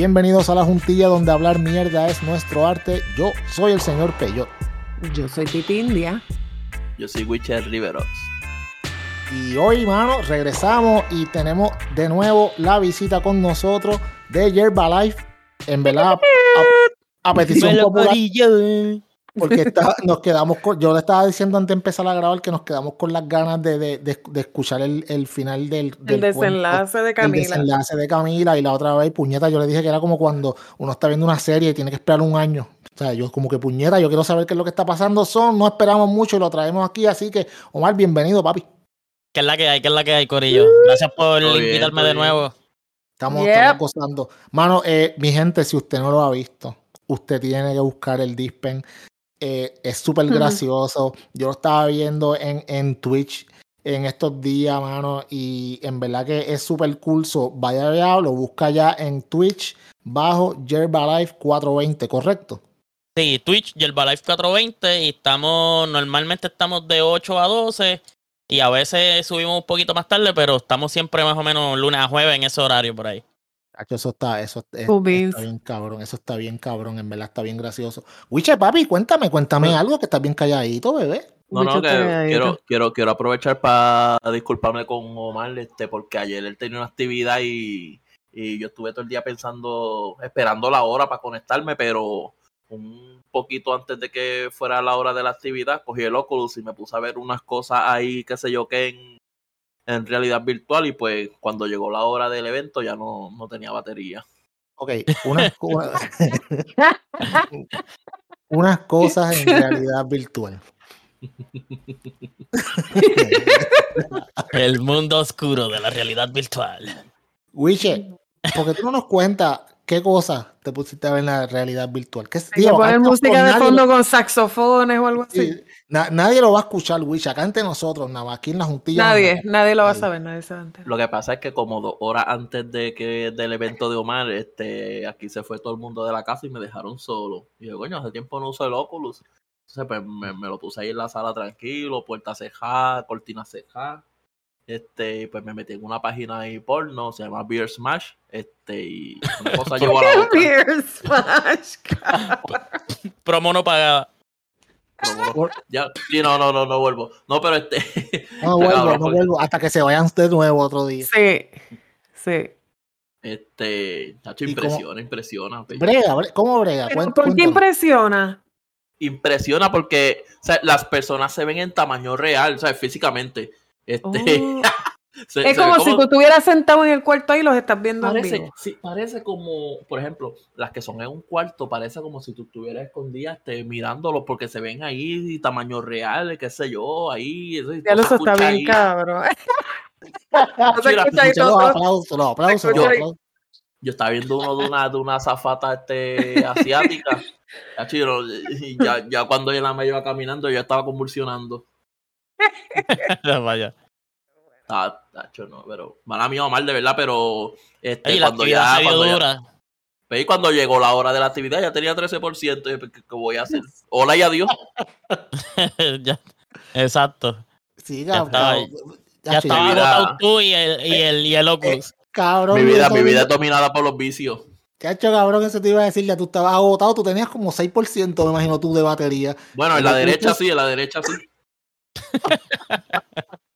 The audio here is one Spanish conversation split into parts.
Bienvenidos a la juntilla donde hablar mierda es nuestro arte. Yo soy el señor Peyot. Yo soy Titi India. Yo soy Witcher Riveros. Y hoy, mano, regresamos y tenemos de nuevo la visita con nosotros de Yerba Life. En verdad, a, a petición popular. Porque nos quedamos con, yo le estaba diciendo antes de empezar a grabar que nos quedamos con las ganas de, de, de, escuchar el, el, final del, del el desenlace de Camila. El desenlace de Camila y la otra vez, puñeta, yo le dije que era como cuando uno está viendo una serie y tiene que esperar un año. O sea, yo como que puñeta, yo quiero saber qué es lo que está pasando. Son, no esperamos mucho y lo traemos aquí, así que, Omar, bienvenido, papi. ¿Qué es la que hay? ¿Qué es la que hay, Corillo? Gracias por invitarme de nuevo. Estamos, yep. gozando. Mano, eh, mi gente, si usted no lo ha visto, usted tiene que buscar el Dispen. Eh, es súper gracioso. Yo lo estaba viendo en, en Twitch en estos días, mano, y en verdad que es súper cool. So, vaya allá, lo busca ya en Twitch bajo Yerbalife 420, ¿correcto? Sí, Twitch Yerbalife 420 y estamos, normalmente estamos de 8 a 12 y a veces subimos un poquito más tarde, pero estamos siempre más o menos lunes a jueves en ese horario por ahí. Eso está, eso está bien cabrón, eso está bien cabrón, en verdad está bien gracioso. Wiche, papi, cuéntame, cuéntame algo que estás bien calladito, bebé. No, no, que quiero, quiero, quiero aprovechar para disculparme con Omar, este, porque ayer él tenía una actividad y, y yo estuve todo el día pensando, esperando la hora para conectarme, pero un poquito antes de que fuera la hora de la actividad, cogí el Oculus y me puse a ver unas cosas ahí, qué sé yo, que en en realidad virtual y pues cuando llegó la hora del evento ya no, no tenía batería. Ok, unas, unas cosas en realidad virtual. El mundo oscuro de la realidad virtual. Wiche, porque tú no nos cuentas qué cosas te pusiste a ver en la realidad virtual. ¿Qué, tío, poner música de fondo con saxofones o algo así. Nadie lo va a escuchar, Wish, acá entre nosotros, nada más, aquí en la juntilla. Nadie, nadie lo va a saber, nadie sabe. Lo que pasa es que como dos horas antes de que del evento de Omar, este, aquí se fue todo el mundo de la casa y me dejaron solo. Y yo, coño, hace tiempo no uso el Oculus. Entonces, pues me, lo puse ahí en la sala tranquilo, puerta ceja, cortina ceja. Este, pues me metí en una página ahí porno, se llama Beer Smash. Este, y una cosa llevó a la otra. Beer Smash, Promo no pagada. Ya, sí, no, no, no, no vuelvo. No, pero este. No vuelvo, no vuelvo. Hasta que se vayan de nuevo otro día. Sí, sí. Este, Nacho, impresiona, impresiona. Brega, ¿cómo brega? ¿Por qué impresiona? Impresiona porque o sea, las personas se ven en tamaño real, o sea, físicamente. Este, oh. es como, si tú estuvieras sentado en el cuarto ahí y los estás viendo parece, en vivo. Sí, parece como, por ejemplo, las que son en un cuarto, parece como si tú estuvieras escondida este, mirándolos porque se ven ahí tamaño real, qué sé yo, ahí. Eso, ya eso está bien ahí. cabrón. yo, yo estaba viendo uno de una, de una zafata este, asiática. ya, ya cuando ella me iba caminando, yo estaba convulsionando. Vaya. Ah, tacho, no, pero. Mala mía, mal de verdad, pero. Este, cuando ya. Cuando, ya ¿veis? cuando llegó la hora de la actividad ya tenía 13%. ¿Qué, qué voy a hacer? Hola y adiós. ya, exacto. Sí, ya estaba, ya, estaba agotado tú y el, y el, y el Oculus. Eh, cabrón. Mi vida, mi vida es dominada por los vicios. Cacho, cabrón, eso te iba a decir, ya tú estabas agotado, tú tenías como 6%, me imagino tú, de batería. Bueno, en la derecha sí, en la derecha sí.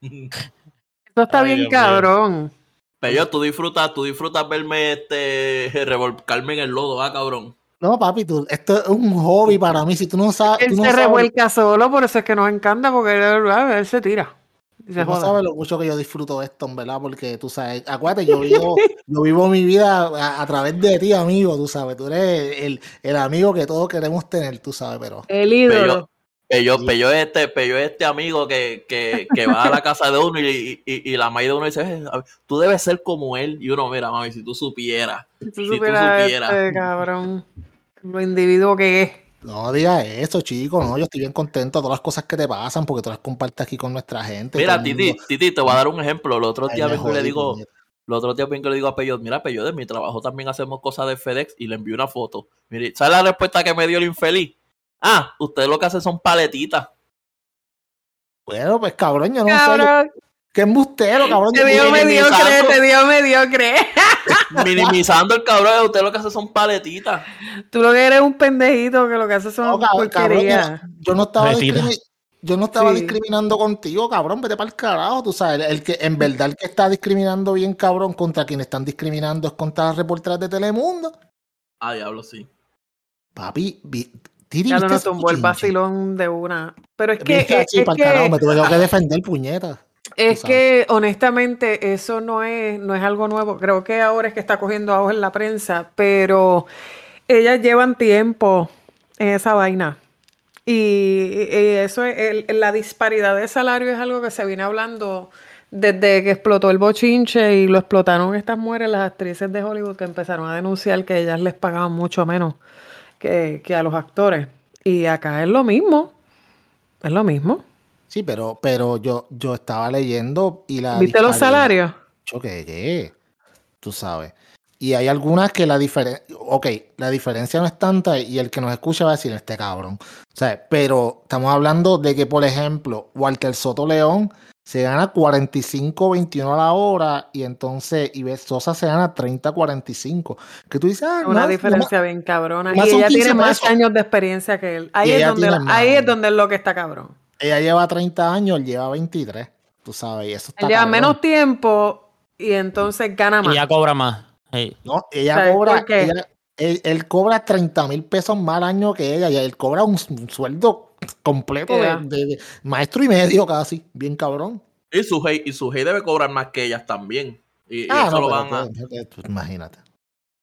Eso está bien cabrón. Pero tú disfrutas, tú disfrutas verme este revolcarme en el lodo, ¿ah, cabrón? No, papi, tú, esto es un hobby para mí. Si tú no sabes. Él tú se no revuelca solo, por eso es que nos encanta, porque él, se tira. Se no sabes lo mucho que yo disfruto de esto, ¿verdad? Porque tú sabes, acuérdate, yo vivo, yo vivo mi vida a, través de ti, amigo, tú sabes. Tú eres el, el, amigo que todos queremos tener, tú sabes, pero. El ídolo. Pello, Pello, este, Pello este amigo que, que, que, va a la casa de uno y, y, y la madre de uno dice, tú debes ser como él. Y uno, mira, mami, si tú supieras. Si tú supieras, si este, cabrón, lo individuo que es. No digas eso, chico, no, yo estoy bien contento de todas las cosas que te pasan porque tú las compartes aquí con nuestra gente. Mira, Titi, Titi, te voy a dar un ejemplo. El otro día vengo le digo, los otros días vengo le digo a Peyot, mira, Peyot, de mi trabajo también hacemos cosas de FedEx y le envío una foto. Mire, ¿sabes la respuesta que me dio el infeliz? Ah, usted lo que hace son paletitas. Bueno, pues cabrón, yo no sé. Qué embustero, cabrón. Te dio mediocre, te dio mediocre. Minimizando el cabrón, usted lo que hace son paletitas. Tú lo que eres un pendejito que lo que hace son no, cabrón, yo, no estaba yo no estaba discriminando contigo, cabrón, vete para el carajo, tú sabes, el que en verdad el que está discriminando bien, cabrón, contra quienes están discriminando es contra las reporteras de Telemundo. Ah, diablo, sí. Papi, Tiri, ya no nos tumbó el vacilón de una. Pero es que. Es, es para carajo, me tuve que defender, puñeta. Es que honestamente eso no es, no es algo nuevo. Creo que ahora es que está cogiendo auge en la prensa, pero ellas llevan tiempo en esa vaina. Y, eso es, la disparidad de salario es algo que se viene hablando desde que explotó el bochinche y lo explotaron estas mujeres, las actrices de Hollywood que empezaron a denunciar que ellas les pagaban mucho menos que, que a los actores. Y acá es lo mismo. Es lo mismo. Sí, pero, pero yo, yo estaba leyendo y la. ¿Viste los salarios? Yo que tú sabes. Y hay algunas que la diferencia, ok, la diferencia no es tanta y el que nos escucha va a decir este cabrón. O sea, pero estamos hablando de que, por ejemplo, Walter Soto León se gana 45-21 a la hora y entonces Ives Sosa se gana 30-45. Que tú dices, ah, Una diferencia bien cabrona. Y ella tiene más años de experiencia que él. Ahí, es donde, ahí es donde es lo que está cabrón. Ella lleva 30 años, él lleva 23. Tú sabes, y eso está. Él lleva menos tiempo y entonces gana más. Y ella cobra más. No, ella cobra. él, cobra 30 mil pesos más al año que ella y él cobra un, sueldo completo de, maestro y medio casi. Bien cabrón. Y su hey, y su debe cobrar más que ellas también. Y, ah, eso lo van a. Imagínate.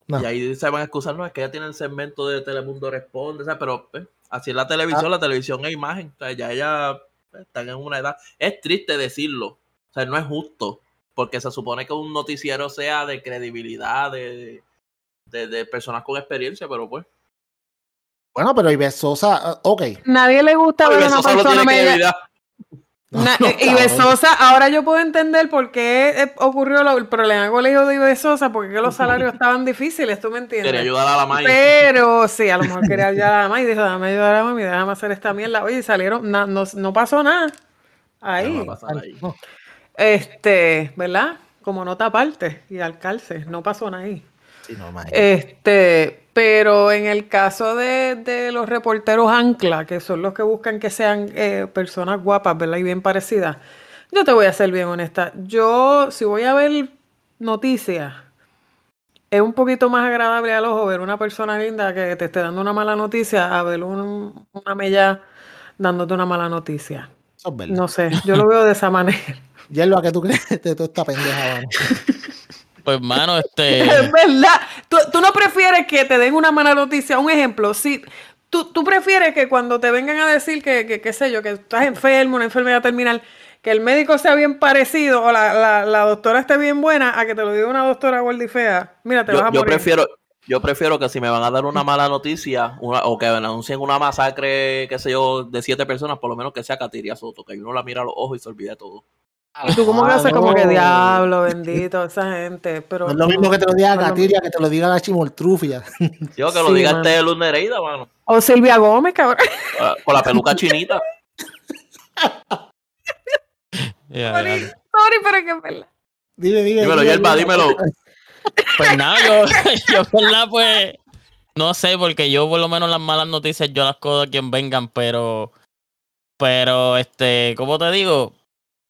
Y ahí se van a excusar, no, es que ella tiene el segmento de Telemundo Responde, pero pues, Así es la televisión, ah. la televisión es imagen. O sea, ya ella está en una edad. Es triste decirlo. O sea, no es justo. Porque se supone que un noticiero sea de credibilidad, de, de, personas con experiencia, pero pues. Bueno, pero Ibe Sosa, ok. Nadie le gusta ver una persona media. Eh, y Besosa, ahora yo puedo entender por qué eh, ocurrió el problema con el hijo de Besosa, porque los salarios estaban difíciles, ¿tú me entiendes? Quería ayudar a la mãe. Pero sí, a lo mejor quería ayudar a la y dijo, déjame ayudar a la mãe, déjame hacer esta mierda. Oye, salieron, no, no, pasó nada. Ahí. Este, ¿verdad? Como nota aparte y al calce, no pasó nada ahí. Sí, no, este, pero en el caso de, los reporteros ancla, que son los que buscan que sean eh, personas guapas, ¿verdad? Y bien parecidas, yo te voy a ser bien honesta. Yo, si voy a ver noticias, es un poquito más agradable al ojo ver una persona linda que te esté dando una mala noticia a ver una mella dándote una mala noticia. No sé, yo lo veo de esa manera. Yerba, ¿qué tú crees de toda esta pendeja? Pues, mano, este. Es verdad. ¿Tú, no prefieres que te den una mala noticia. Un ejemplo, si. Tú, tú prefieres que cuando te vengan a decir que, qué sé yo, que estás enfermo, una enfermedad terminal, que el médico sea bien parecido o la, la, doctora esté bien buena, a que te lo diga una doctora gorda y fea. Mira, te vas a morir. Yo prefiero, yo prefiero que si me van a dar una mala noticia o que me anuncien una masacre, qué sé yo, de siete personas, por lo menos que sea Katiria Soto, que uno la mira a los ojos y se olvide todo. Y tú cómo que haces como que diablo, bendito, esa gente. Pero es lo mismo que te lo diga Gatiria, que te lo diga la Chimoltrufia. Yo que lo diga este Luz Nereida, mano. O Silvia Gómez, cabrón. Con la peluca chinita. sorry, sorry, pero que verdad. Dime, dime. Dímelo, Yerba, dímelo. Pues nada, yo, yo, verdad, pues. No sé, porque yo por lo menos las malas noticias yo las codo a quien vengan, pero. Pero, este, ¿cómo te digo?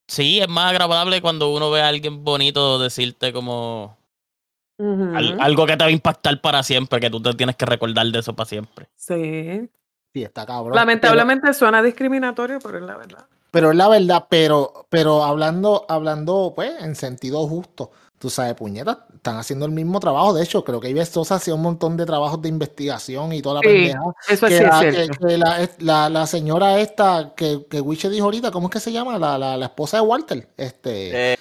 Sí, es más agradable cuando uno ve a alguien bonito decirte como algo que te va a impactar para siempre, que tú te tienes que recordar de eso para siempre. Sí. Sí, está cabrón. Lamentablemente suena discriminatorio, pero es la verdad. Pero es la verdad, pero, pero hablando, hablando, pues, en sentido justo tú sabes, puñetas, están haciendo el mismo trabajo. De hecho, creo que Ives Sosa hacía un montón de trabajos de investigación y toda la pendeja. Eso es que, la, la, señora esta que, que Wiche dijo ahorita, ¿cómo es que se llama? La, la, esposa de Walter. Este. Eh,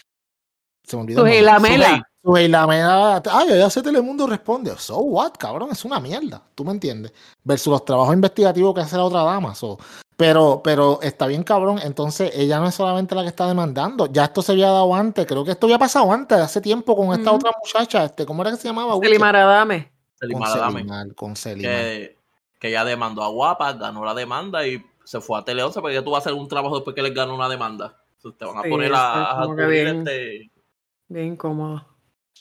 se me olvidó. Su Mela. Su Mela. Ay, ya sé Telemundo responde. So what, cabrón, es una mierda. ¿Tú me entiendes? Versus los trabajos investigativos que hace la otra dama. So, pero, pero está bien cabrón. Entonces, ella no es solamente la que está demandando. Ya esto se había dado antes. Creo que esto había pasado antes, hace tiempo, con esta otra muchacha. Este, ¿Cómo era que se llamaba? Selimaradame. Selimaradame. Con Que, que ella demandó a Guapa, ganó la demanda y se fue a Tele 11 porque tú vas a hacer un trabajo después que les ganó una demanda. Te van a poner a, a bien, este... bien incómodo.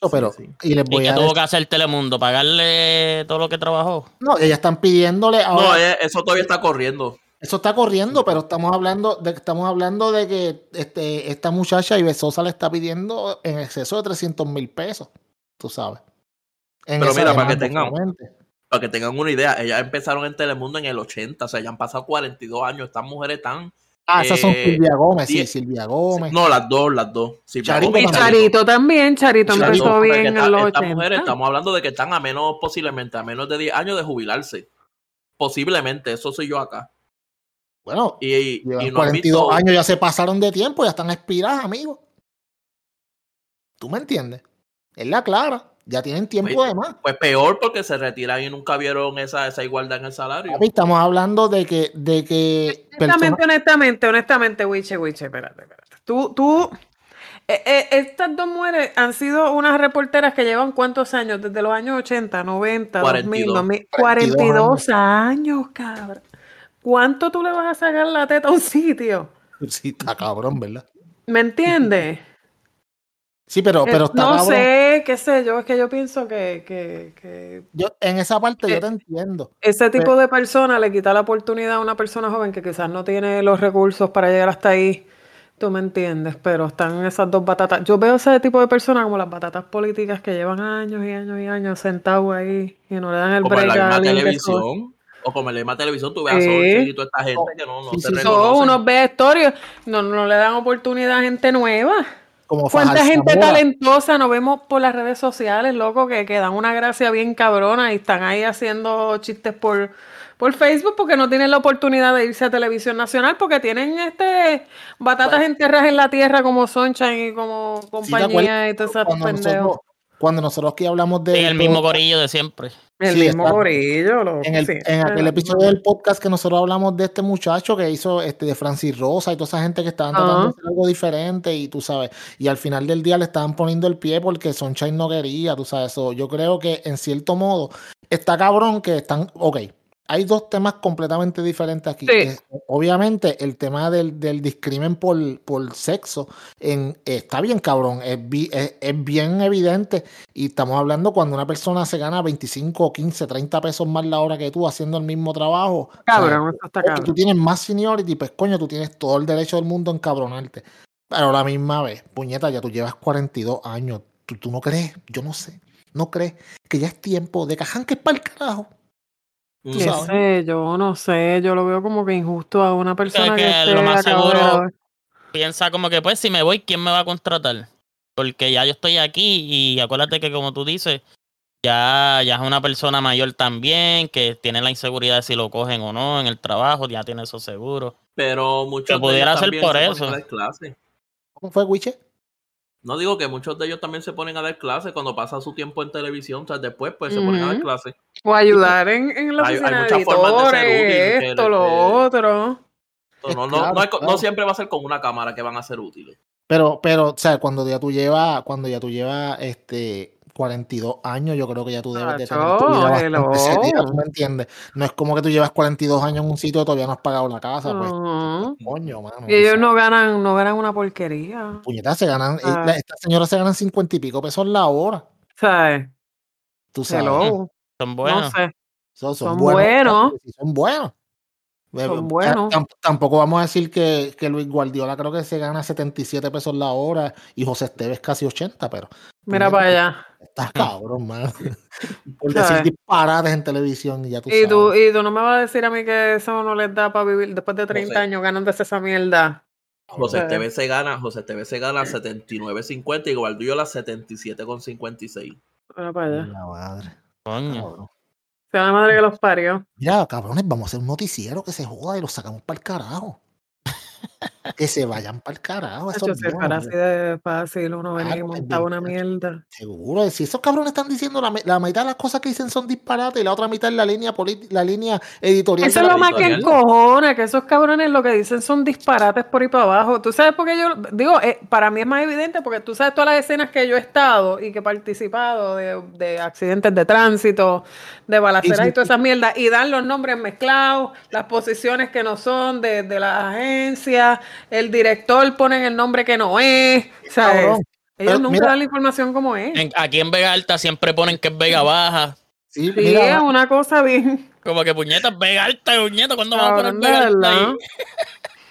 Pero, y les voy ¿Y a tuvo que hacer Telemundo? ¿Pagarle todo lo que trabajó? No, ellas están pidiéndole ahora... No, eh, eso todavía está corriendo. Eso está corriendo, pero estamos hablando de, estamos hablando de que este, esta muchacha Ibesosa le está pidiendo en exceso de 300 mil pesos, tú sabes. pero mira, para que tengan para que tengan una idea, ellas empezaron en Telemundo en el 80, o sea, ya han pasado 42 años, estas mujeres están... Ah, esas son eh, Silvia Gómez, sí, Silvia Gómez. No, las dos, las dos. Charito, y Charito también, Charito, empezó bien en los 80. mujeres, estamos hablando de que están a menos, posiblemente, a menos de 10 años de jubilarse. Posiblemente, eso soy yo acá. Bueno, y, y 42 años ya se pasaron de tiempo, ya están expiradas, amigo. ¿Tú me entiendes? Es la clara. Ya tienen tiempo pues, de más. Pues peor porque se retiran y nunca vieron esa, esa igualdad en el salario. estamos hablando de que. De que honestamente, honestamente, honestamente, Wiche, Wiche, espérate, espérate. Tú, tú. Eh, eh, estas dos mujeres han sido unas reporteras que llevan cuántos años, desde los años 80, 90, 2000, 2000 42, años, cabrón. ¿Cuánto tú le vas a sacar la teta a un sitio? Sí, está cabrón, ¿verdad? ¿Me entiendes? Sí, pero, pero está No sé, qué sé yo, es que yo pienso que... que, yo, en esa parte yo te entiendo. Ese tipo de persona le quita la oportunidad a una persona joven que quizás no tiene los recursos para llegar hasta ahí. Tú me entiendes, pero están esas dos batatas. Yo veo ese tipo de personas como las batatas políticas que llevan años y años y años sentados ahí y no le dan el break a la televisión. O como en la misma televisión, tú ves a y toda esta gente que no, no se reconocen. unos historias, no, no le dan oportunidad a gente nueva. ¿Cuánta gente talentosa nos vemos por las redes sociales, loco, que, que, dan una gracia bien cabrona y están ahí haciendo chistes por, por Facebook porque no tienen la oportunidad de irse a televisión nacional porque tienen este batatas enterradas en la tierra como Sunshine y como compañía y todo pendejos. Cuando nosotros aquí hablamos de. el mismo gorillo de siempre. El mismo gorillo. en, el, en aquel episodio del podcast que nosotros hablamos de este muchacho que hizo este de Francis Rosa y toda esa gente que estaban tratando de hacer algo diferente y tú sabes. Y al final del día le estaban poniendo el pie porque Sunshine no quería, tú sabes. Eso. Yo creo que en cierto modo está cabrón que están. Ok, hay dos temas completamente diferentes aquí. obviamente, el tema del, del discrimen por, por sexo en, está bien cabrón, es, es, bien evidente. Y estamos hablando cuando una persona se gana 25, 15, 30 pesos más la hora que tú haciendo el mismo trabajo. Cabrón, está cabrón. Tú tienes más seniority, pues coño, tú tienes todo el derecho del mundo a encabronarte. Pero a la misma vez, puñeta, ya tú llevas 42 años. ¿Tú, tú no crees? Yo no sé. ¿No crees que ya es tiempo de cajan que es para el carajo? No sé, yo no sé, yo lo veo como que injusto a una persona que, lo más seguro piensa como que pues si me voy, ¿quién me va a contratar? Porque ya yo estoy aquí y acuérdate que como tú dices, ya, ya es una persona mayor también, que tiene la inseguridad de si lo cogen o no en el trabajo, ya tiene eso seguro. Pero mucho que pudiera ser por eso. ¿Cómo fue, Wiche? No digo que muchos de ellos también se ponen a dar clases cuando pasa su tiempo en televisión, o sea, después pues se ponen a dar clases. O ayudar en, en la oficina hay, muchas formas de ser útil, esto, lo otro. No, no, no, siempre va a ser con una cámara que van a ser útiles. Pero, pero, o sea, cuando ya tú llevas, cuando ya tú llevas este 42 años, yo creo que ya tú debes de tener tu vida bastante seria, ¿tú me entiendes? No es como que tú llevas 42 años en un sitio y todavía no has pagado la casa, pues, coño, mano. Y ellos no ganan, no ganan una porquería. Puñetas, se ganan, ah. estas señoras se ganan 50 y pico pesos la hora. ¿Sabes? Tú sabes. Son buenos. No sé. Son, son, buenos. Son buenos. Son buenos. Tampoco vamos a decir que, que, Luis Guardiola creo que se gana 77 pesos la hora y José Esteves casi 80, pero. Mira para allá. Estás cabrón, man. Por decir disparates en televisión y ya tú ¿Y Tú, y tú no me vas a decir a mí que eso no les da para vivir después de 30 años ganándose esa mierda. José Esteves se gana, José Esteves se gana 79.50 y Guardiola 77.56. Mira para allá. La madre. Coño. Sea la madre que los parió. Mira, cabrones, vamos a hacer un noticiero que se joda y lo sacamos para el carajo que se vayan para el carajo. Eso es para así de fácil uno venir y montar una mierda. Seguro, si esos cabrones están diciendo la, la, mitad de las cosas que dicen son disparates y la otra mitad es la línea la línea editorial. Eso es lo más que encojona, que esos cabrones lo que dicen son disparates por ahí para abajo. Tú sabes por qué yo digo, eh, para mí es más evidente porque tú sabes todas las escenas que yo he estado y que he participado de, de accidentes de tránsito, de balaceras y, todas esas mierdas y dan los nombres mezclados, las posiciones que no son de, de las agencias el director pone el nombre que no es. O sea, ellos nunca dan la información como es. aquí en Vega Alta siempre ponen que es Vega Baja. Sí, es una cosa bien. Como que puñetas, Vega Alta, puñeta, ¿cuándo vamos a poner Vega Alta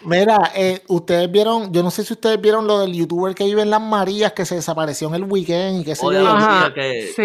Mira, eh, ustedes vieron, yo no sé si ustedes vieron lo del youtuber que vive en Las Marías que se desapareció en el weekend y que se que, sí.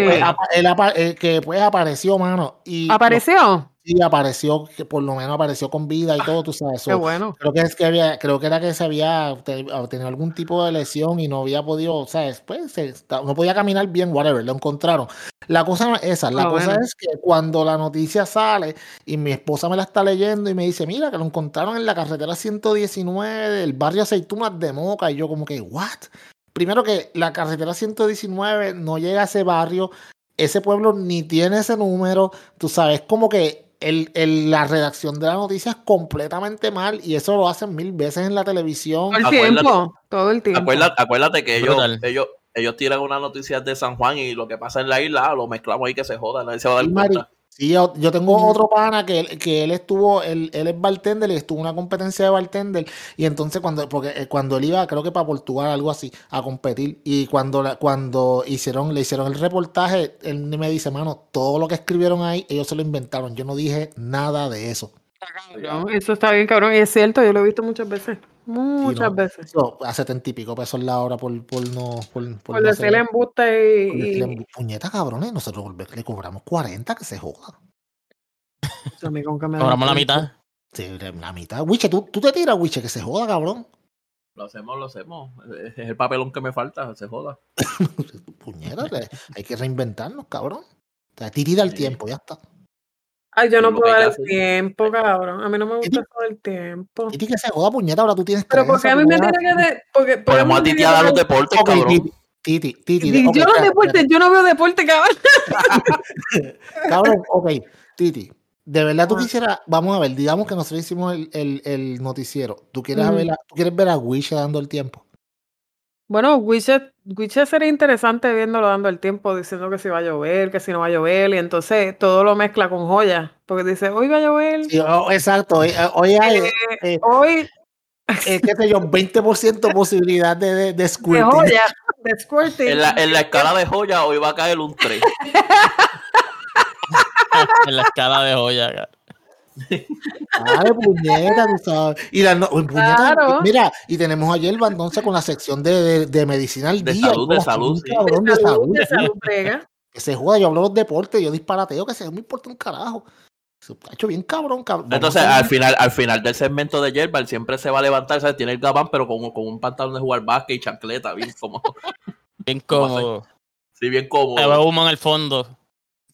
pues, eh, que pues apareció, mano. Y, ¿Apareció? Sí, apareció, que por lo menos apareció con vida y todo, tú sabes. Qué bueno. Creo que es que había, creo que era que se había tenido algún tipo de lesión y no había podido, ¿sabes? Pues no podía caminar bien, whatever, lo encontraron. La cosa es esa, la cosa es que cuando la noticia sale y mi esposa me la está leyendo y me dice, mira, que lo encontraron en la carretera 119 del barrio Aceitunas de Moca, y yo como que, ¿what? Primero que la carretera 119 no llega a ese barrio, ese pueblo ni tiene ese número, tú sabes, como que el, la redacción de la noticia es completamente mal y eso lo hacen mil veces en la televisión. Todo el tiempo, todo el tiempo. Acuérdate, que ellos, ellos, ellos tiran una noticia de San Juan y lo que pasa en la isla lo mezclamos ahí que se joda, nadie se va a dar cuenta. Sí, yo, tengo otro pana que, que él estuvo, él, él, es bartender y estuvo en una competencia de bartender y entonces cuando, porque eh, cuando él iba, creo que para Portugal, algo así, a competir y cuando, cuando hicieron, le hicieron el reportaje, él me dice, mano, todo lo que escribieron ahí, ellos se lo inventaron, yo no dije nada de eso. Eso está bien, cabrón, y es cierto, yo lo he visto muchas veces. Muchas veces. a setenta y pico pesos la hora por, por no. Por, por, por el embuste y. Puñeta, cabrones, nosotros le cobramos 40, que se joda. Cobramos la mitad. Sí, la mitad. Wiche, ¿tú, tú te tiras, Wiche, que se joda, cabrón. Lo hacemos, lo hacemos. Es el papelón que me falta, se joda. Puñeta, hay que reinventarnos, cabrón. O sea, tirida el tiempo, ya está. Ay, yo no puedo dar el tiempo, cabrón. A mí no me gusta todo el tiempo. Y que se joda puñeta, ahora tú tienes Pero porque a mí me tiene que de, porque, Podemos a Titi a dar los deportes, cabrón. Titi, Titi. yo no deporte, yo no veo deporte, cabrón. cabrón, ok, Titi. De verdad tú quisieras, vamos a ver, digamos que nosotros hicimos el, el, el noticiero. ¿Tú quieres, ver a, ¿Tú quieres ver a Wish dando el tiempo? Bueno, Widget, sería interesante viéndolo dando el tiempo, diciendo que si va a llover, que si no va a llover, y entonces todo lo mezcla con joya, porque dice, hoy va a llover. Oh, exacto, hoy, eh, hay, eh, eh, hoy, qué sé yo, 20% posibilidad de, de, de squirting. De joya, de squirting. En la, en la escala de joya hoy va a caer un 3. en la escala de joya, Dale, puñeta, tú sabes. Y la puñeta, mira, y tenemos ayer el entonces con la sección de, de, medicina al de día. Salud, de salud, sí. cabrón, de, salud, de salud. que se juega, yo hablo de los deportes, yo disparateo, que se me importa un carajo. Se ha hecho bien cabrón, cabrón. Entonces, al final, al final del segmento de Yerbal siempre se va a levantar, ¿sabes? Tiene el gabán, pero con, con un pantalón de jugar básquet y chancleta, bien cómodo. Bien cómodo. Sí, bien cómodo. Se humo en el fondo.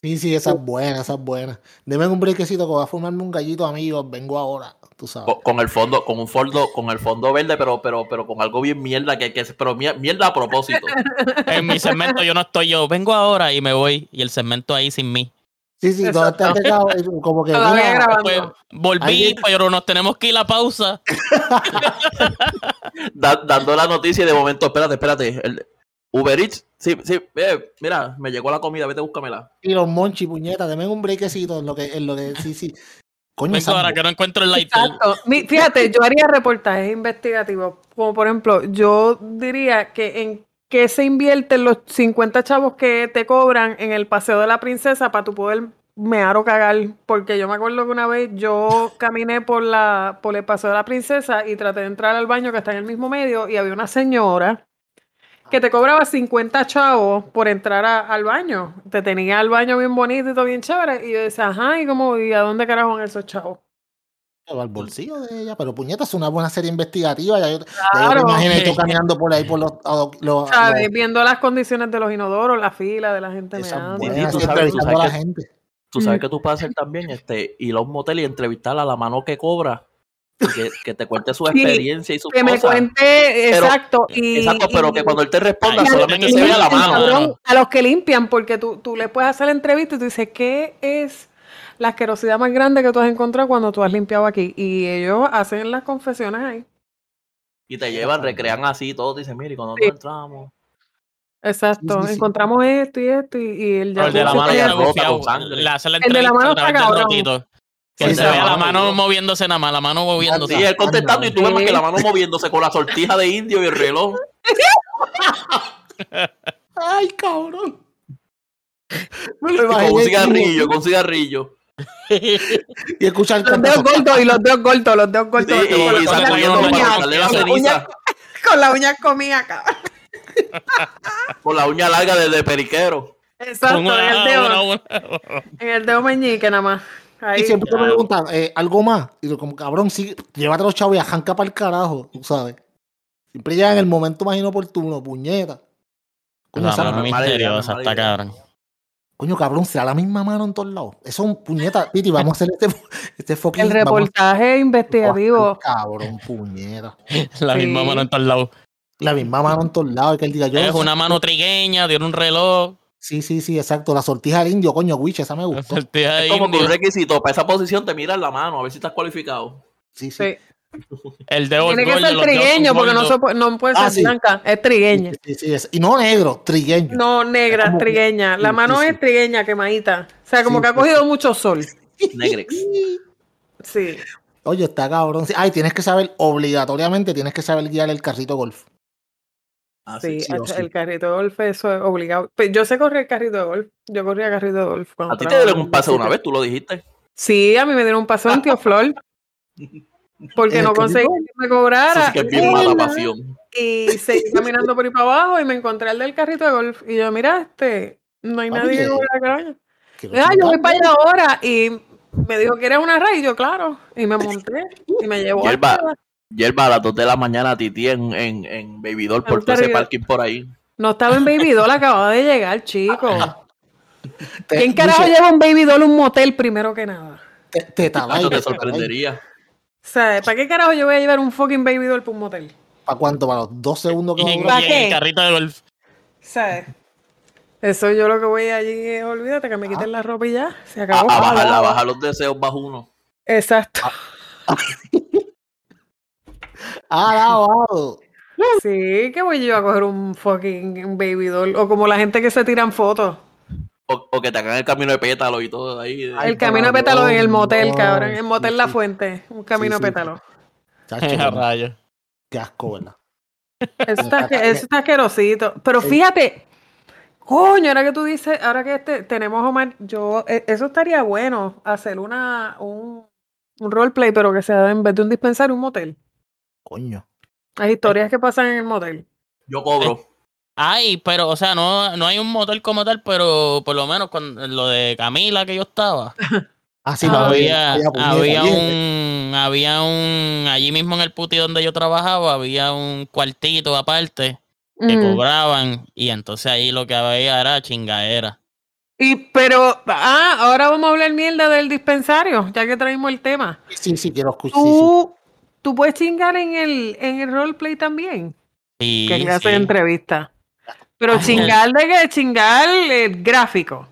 Sí, sí, esa es buena, esa es buena. Deme un brequecito que voy a formarme un gallito amigo, vengo ahora, tú sabes. Con, el fondo, con un fondo, con el fondo verde, pero, pero, pero con algo bien mierda, que, que pero mierda a propósito. en mi segmento yo no estoy yo, vengo ahora y me voy, y el segmento ahí sin mí. Sí, sí, todo está pegado, como que pues, volví, pero nos tenemos que ir a pausa. dando la noticia y de momento, espérate, espérate. El, Uber Eats, sí, sí, eh, mira, me llegó la comida, vete, búscamela. Y los monchi, puñeta, deme un breakcito en lo que, en lo que, sí, sí. Coño, ahora que no encuentro el light. Fíjate, yo haría reportajes investigativos, como por ejemplo, yo diría que en qué se invierten los 50 chavos que te cobran en el paseo de la princesa para tu poder mear o cagar, porque yo me acuerdo que una vez yo caminé por la por el paseo de la princesa y traté de entrar al baño que está en el mismo medio y había una señora que te cobraba 50 chavos por entrar al baño. Te tenía el baño bien bonito y todo bien chévere. Y yo decía, ajá, ¿y cómo? ¿Y a dónde carajo van esos chavos? al bolsillo de ella, pero puñeta, es una buena serie investigativa. Ya yo, claro. tú caminando por ahí por los. los, ¿Sabes? Viendo las condiciones de los inodoros, la fila de la gente meando. tú sabes, la gente. Tú sabes que tú puedes hacer también este, ir a un motel y entrevistar a la mano que cobra que, te cuente su experiencia y su Que me cuente, exacto. Y, exacto, pero que cuando él te responda solamente se vea la mano. a los que limpian, porque tú, tú le puedes hacer la entrevista y tú dices, ¿qué es la asquerosidad más grande que tú has encontrado cuando tú has limpiado aquí? Y ellos hacen las confesiones ahí. Y te llevan, recrean así, todos dicen, mire, cuando nosotros entramos. Exacto, encontramos esto y esto y, el ya. El de la mano ya el de la mano está cabrón. Que se vea la mano moviéndose nada más, la mano moviéndose. Sí, él contestando y tú ves que la mano moviéndose con la sortija de indio y el reloj. Ay, cabrón. con cigarrillo, con cigarrillo. y escuchar los dedos cortos y los dedos cortos, los dedos cortos. Sí, y, con, la, con la uña comida, cabrón. con la uña larga de, periquero. Exacto, en el dedo. en el dedo meñique nada más. Ahí. Y siempre me preguntan, eh, ¿algo más? Y yo, como cabrón, sí, llévate los chavos y ajanca para el carajo, tú sabes. Siempre llega en el momento más inoportuno, puñeta. Coño, la mano misteriosa, está cabrón. Coño, cabrón, será la misma mano en todos lados. Eso es un puñeta. Piti, vamos a hacer este, este fucking. El reportaje investigativo. Cabrón, puñeta. la misma mano en todos lados. La misma mano en todos lados. Que él diga, yo es una mano trigueña, tiene un reloj. Sí, sí, sí, exacto. La sortija del indio, coño, Witch, esa me gusta. Es como que un requisito para esa posición te miras la mano, a ver si estás cualificado. Sí, sí. El dedo Tiene que ser trigueño porque no, no puede ser ah, blanca, es trigueña. Sí, sí, Y no negro, trigueño. No, negra, trigueña. La mano es trigueña, quemadita. O sea, como que ha cogido mucho sol. Negrex. Sí. Oye, está cabrón. Ay, tienes que saber, obligatoriamente tienes que saber guiar el carrito golf. Ah, sí, el carrito de golf, eso es obligado. Pues, yo sé correr el carrito de golf. Yo corría carrito de golf. ¿A ti te dieron un paso una vez? ¿Tú lo dijiste? Sí, a mí me dieron un paso en Tío Flor. Porque no conseguí que me cobrara. que es bien mala pasión. Y seguí caminando por ahí para abajo y me encontré el del carrito de golf. Y yo, mira, este, no hay nadie que cobra cabaña. Ah, yo voy para allá ahora. Y me dijo que era una raíz. Y yo, claro. Y me monté y me llevó. Yerba, yerba a las 2 de la mañana, Titi, en, en, en Babydoll, por todo ese parking por ahí. No estaba en Babydoll, acababa de llegar, chico. ¿Quién carajo lleva un Babydoll un motel primero que nada? Te, te, te sorprendería. O sea, ¿para qué carajo yo voy a llevar un fucking baby doll para un motel? ¿Para cuánto? ¿Para los dos segundos que ¿Para qué? carrito de golf. ¿Sabes? Eso yo lo que voy allí es, olvídate que me quiten la ropa y ya. Se acabó. A, bajar, a bajar los deseos bajo uno. Exacto. Ah, wow. Sí, que voy yo a coger un fucking baby doll. O como la gente que se tiran fotos. O, que te hagan el camino de pétalo y todo ahí. el camino de pétalo en el motel, cabrón. En el motel La Fuente. Un camino de pétalo. rayo. Qué asco, ¿verdad? Eso está, está asquerosito. Pero fíjate, coño, ahora que tú dices, ahora que este, tenemos Omar, yo, e, eso estaría bueno, hacer una, un, un roleplay, pero que sea en vez de un dispensario, un motel. Coño. Hay historias que pasan en el motel. Yo cobro. Ay, pero, o sea, no, no hay un motel como tal, pero por lo menos con lo de Camila que yo estaba. ah, sí, no, había, había, un, había un, allí mismo en el puti donde yo trabajaba, había un cuartito aparte que cobraban y entonces ahí lo que había era chingadera. Y, pero, ah, ahora vamos a hablar mierda del dispensario, ya que traímos el tema. Sí, sí, quiero escuchar. ¿Tú, ¿tú puedes chingar en el, en el roleplay también? Sí, que sí. entrevista. Pero chingar de que chingar es gráfico.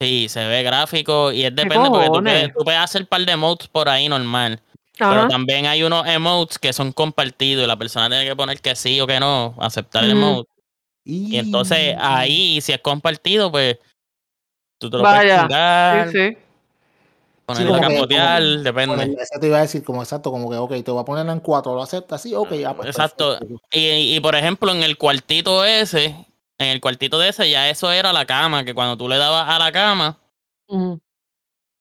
Sí, se ve gráfico y es depende porque tú puedes, tú puedes, hacer un par de emotes por ahí normal. Pero también hay unos emotes que son compartidos y la persona tiene que poner que sí o que no, aceptar el emote. Y... entonces ahí, si es compartido, pues tú te lo puedes chingar. Sí, sí. A capotear, depende. Eso te iba a decir, como exacto, como que, ok, te voy a poner en cuatro, lo aceptas, sí, ok, ya, pues, Exacto. Y, y, por ejemplo, en el cuartito ese, en el cuartito de ese ya eso era la cama, que cuando tú le dabas a la cama,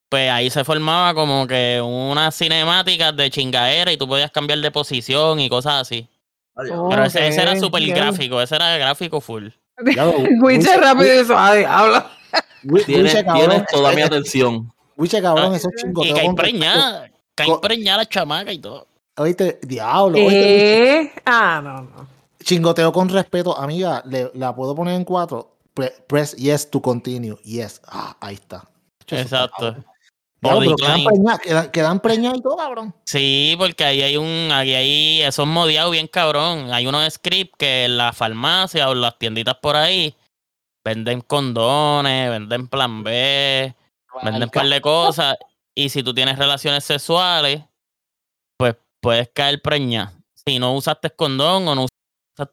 pues ahí se formaba como que una cinemática de chingadera y tú podías cambiar de posición y cosas así. Pero ese, era súper gráfico, ese era gráfico full. Wiche rápido eso, habla. Tienes, toda mi atención. Wiche cabrón, eso es Y cae preñada, cae preñada la chamaca y todo. Oíste, diablo. ¿Eh? Ah, no, no chingoteo con respeto, amiga, le, la puedo poner en cuatro. press yes to continue. Yes. Ah, ahí está. Exacto. pero quedan preñados, y todo, cabrón. Sí, porque ahí hay un, ahí hay, esos modiados bien cabrón. Hay unos scripts que en la farmacia o las tienditas por ahí venden condones, venden plan B, venden un par de cosas. Y si tú tienes relaciones sexuales, pues puedes caer preñada. Si no usaste condón o no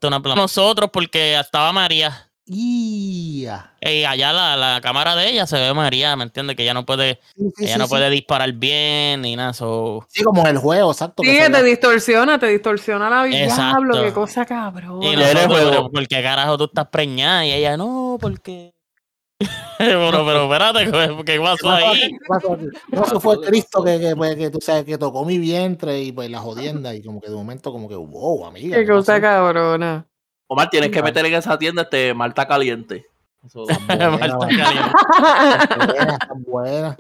una Nosotros, porque estaba María. Y allá la, la, cámara de ella se ve María, ¿me entiendes? Que ella no puede, ella no puede disparar bien ni nada. Sí, como en el juego, exacto. Sí, te distorsiona, te distorsiona la vida. Diablo, qué cosa cabrón. Y no, ¿por qué carajo tú estás preñada? Y ella, no, porque bueno, pero espérate, ¿qué pasó ahí? No, eso fue Cristo que, que, pues, que, tú sabes, que tocó mi vientre y pues la jodienda y como que de momento como que, wow, amiga. Qué cosa cabrona. Omar, tienes que meter en esa tienda este Malta caliente. Eso, Malta caliente. buena.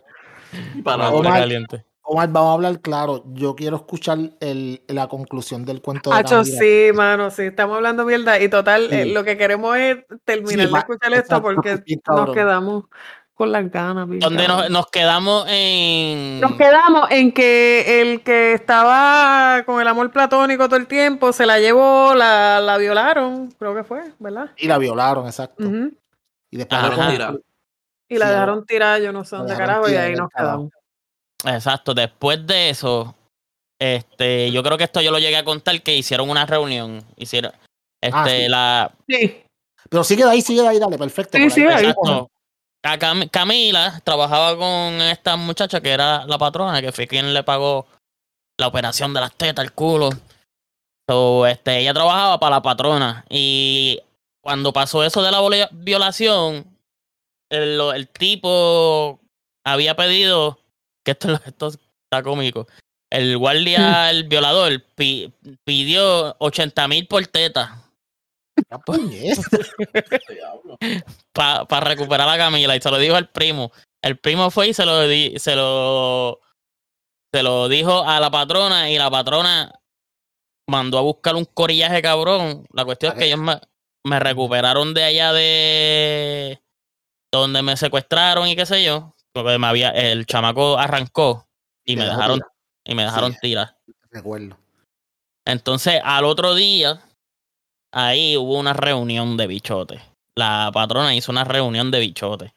Y para Omar, caliente. Omar, vamos a hablar claro. Yo quiero escuchar el, la conclusión del cuento de Hacho, sí, mano, sí, estamos hablando mierda. Y total, eh, lo que queremos es terminar de escuchar esto porque nos quedamos con las ganas. ¿Dónde nos, quedamos en...? Nos quedamos en que el que estaba con el amor platónico todo el tiempo se la llevó, la, la violaron, creo que fue, ¿verdad? Y la violaron, exacto. Y después la Y la dejaron tirar, yo no sé dónde carajo, y ahí nos quedamos. Exacto, después de eso, este, yo creo que esto yo lo llegué a contar que hicieron una reunión, hicieron, ah, este, la... Sí. Pero sigue de ahí, sigue de ahí, dale, perfecto. Sí, sí, ahí. Camila trabajaba con esta muchacha que era la patrona, que fue quien le pagó la operación de las tetas, el culo. So, este, ella trabajaba para la patrona. Y cuando pasó eso de la violación, el, el tipo había pedido que esto, esto está cómico. El guardia, el violador, pidió 80 mil por teta. Para recuperar a Camila y se lo dijo al primo. El primo fue y se lo, se lo se lo dijo a la patrona y la patrona mandó a buscar un corillaje cabrón. La cuestión es que ellos me, me, recuperaron de allá de donde me secuestraron y qué sé yo me había, el chamaco arrancó y me dejaron, y me dejaron tirar. Recuerdo. Entonces, al otro día, ahí hubo una reunión de bichotes. La patrona hizo una reunión de bichotes.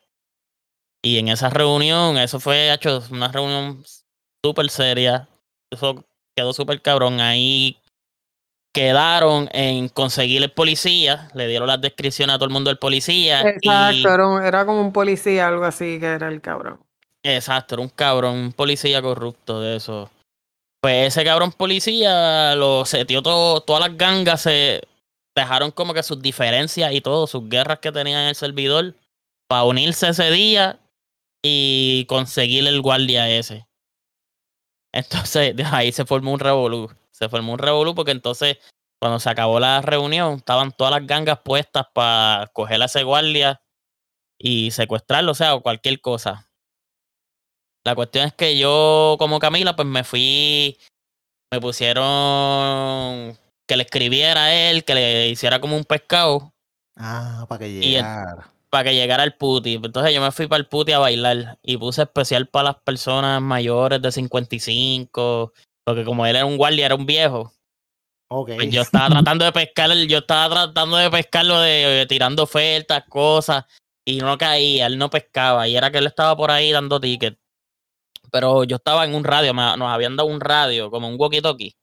Y en esa reunión, eso fue hecho una reunión súper seria. Eso quedó súper cabrón. Ahí quedaron en conseguir el policía, le dieron las descripciones a todo el mundo del policía. Exacto, era, como un policía, algo así que era el cabrón. Exacto, era un cabrón, un policía corrupto de eso. Pues ese cabrón policía lo setió todo, todas las gangas se dejaron como que sus diferencias y todo, sus guerras que tenían en el servidor, para unirse ese día y conseguir el guardia ese. Entonces, de ahí se formó un revolú se formó un revolú porque entonces cuando se acabó la reunión estaban todas las gangas puestas para coger a ese guardia y secuestrarlo, o sea, cualquier cosa. La cuestión es que yo como Camila pues me fui, me pusieron que le escribiera a él, que le hiciera como un pescado. Ah, para que llegara. para que llegara el puti. Entonces yo me fui para el puti a bailar y puse especial para las personas mayores de 55 porque como él era un guardia, era un viejo. Okay. Pues yo estaba tratando de pescar, yo estaba tratando de pescarlo de, tirando ofertas, cosas, y no caía, él no pescaba, y era que él estaba por ahí dando tickets. Pero yo estaba en un radio, nos habían dado un radio, como un walkie-talkie.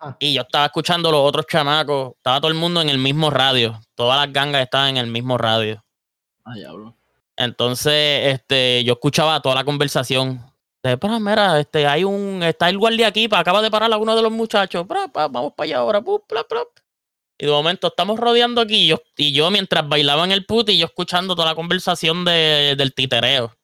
Ah. Y yo estaba escuchando los otros chamacos, estaba todo el mundo en el mismo radio, todas las gangas estaban en el mismo radio. Ay, hablo. Entonces, este, yo escuchaba toda la conversación mira, este, hay un, está el guardia aquí, acaba de parar a uno de los muchachos, vamos para allá ahora, y de momento estamos rodeando aquí yo, y yo mientras bailaba en el puti, yo escuchando toda la conversación de, del titereo.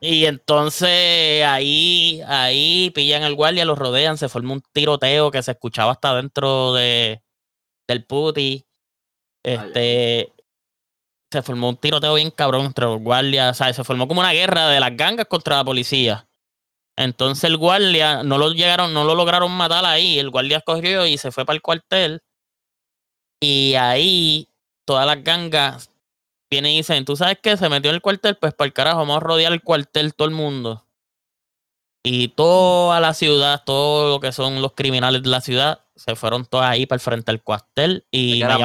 Y entonces ahí, ahí pillan al guardia, lo rodean, se forma un tiroteo que se escuchaba hasta dentro de, del puti. Este, se formó un tiroteo bien cabrón entre los guardias, ¿sabes? Se formó como una guerra de las gangas contra la policía. Entonces el guardia no lo llegaron, no lo lograron matar ahí. El guardia cogió y se fue para el cuartel. Y ahí todas las gangas vienen y dicen, ¿tú sabes qué? Se metió en el cuartel, pues para el carajo, vamos a rodear el cuartel todo el mundo. Y toda la ciudad, todo lo que son los criminales de la ciudad, se fueron todos ahí para el frente del cuartel y me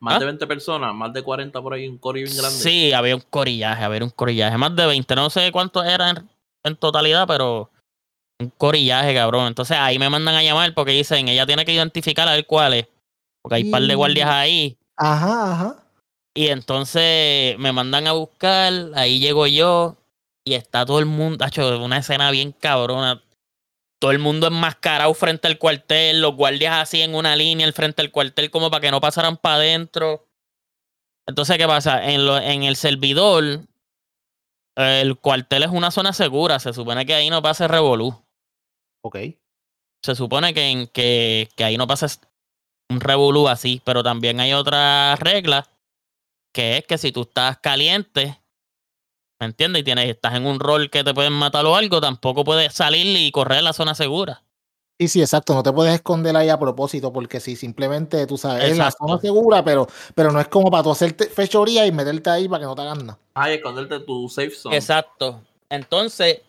más de 20 ¿Ah? personas, más de 40 por ahí, un corillo bien grande. Sí, había un corillaje, había un corillaje. Más de 20, no sé cuántos eran en, totalidad, pero un corillaje, cabrón. Entonces ahí me mandan a llamar porque dicen, ella tiene que identificar a ver cuál es. Porque hay un par de guardias ahí. Ajá, ajá. Y entonces me mandan a buscar, ahí llego yo y está todo el mundo, ha hecho una escena bien cabrona. Todo el mundo enmascarado frente al cuartel, los guardias así en una línea al frente del cuartel como para que no pasaran para adentro. Entonces, ¿qué pasa? En, lo, en el servidor, el cuartel es una zona segura. Se supone que ahí no pase revolú. Ok. Se supone que, que, que ahí no pase un revolú así. Pero también hay otra regla. Que es que si tú estás caliente, ¿me entiendes? Y tienes, estás en un rol que te pueden matar o algo, tampoco puedes salir y correr a la zona segura. Sí, sí, exacto. No te puedes esconder ahí a propósito, porque si simplemente tú sabes, es la zona segura, pero, pero no es como para tú hacerte fechoría y meterte ahí para que no te hagan nada. Ay, esconderte tu safe zone. Exacto. Entonces,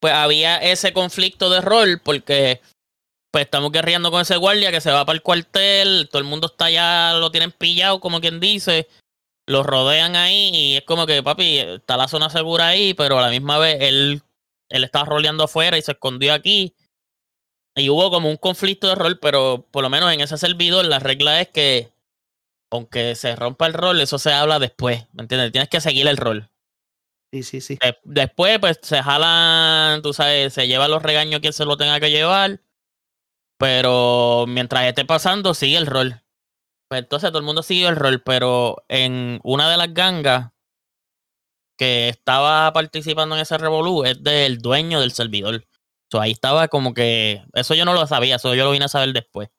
pues había ese conflicto de rol, porque pues estamos guerreando con ese guardia que se va para el cuartel, todo el mundo está ya, lo tienen pillado, como quien dice, los rodean ahí y es como que, papi, está la zona segura ahí, pero a la misma vez él, él estaba roleando afuera y se escondió aquí y hubo como un conflicto de rol, pero por lo menos en ese servidor la regla es que aunque se rompa el rol, eso se habla después, ¿me entiendes? Tienes que seguir el rol. Sí, sí, sí. después, pues se jalan, tú sabes, se lleva los regaños quien se lo tenga que llevar, pero mientras esté pasando, sigue el rol. Pues entonces todo el mundo sigue el rol, pero en una de las gangas que estaba participando en ese revolú es del dueño del servidor ahí estaba como que. Eso yo no lo sabía, eso yo lo vine a saber después.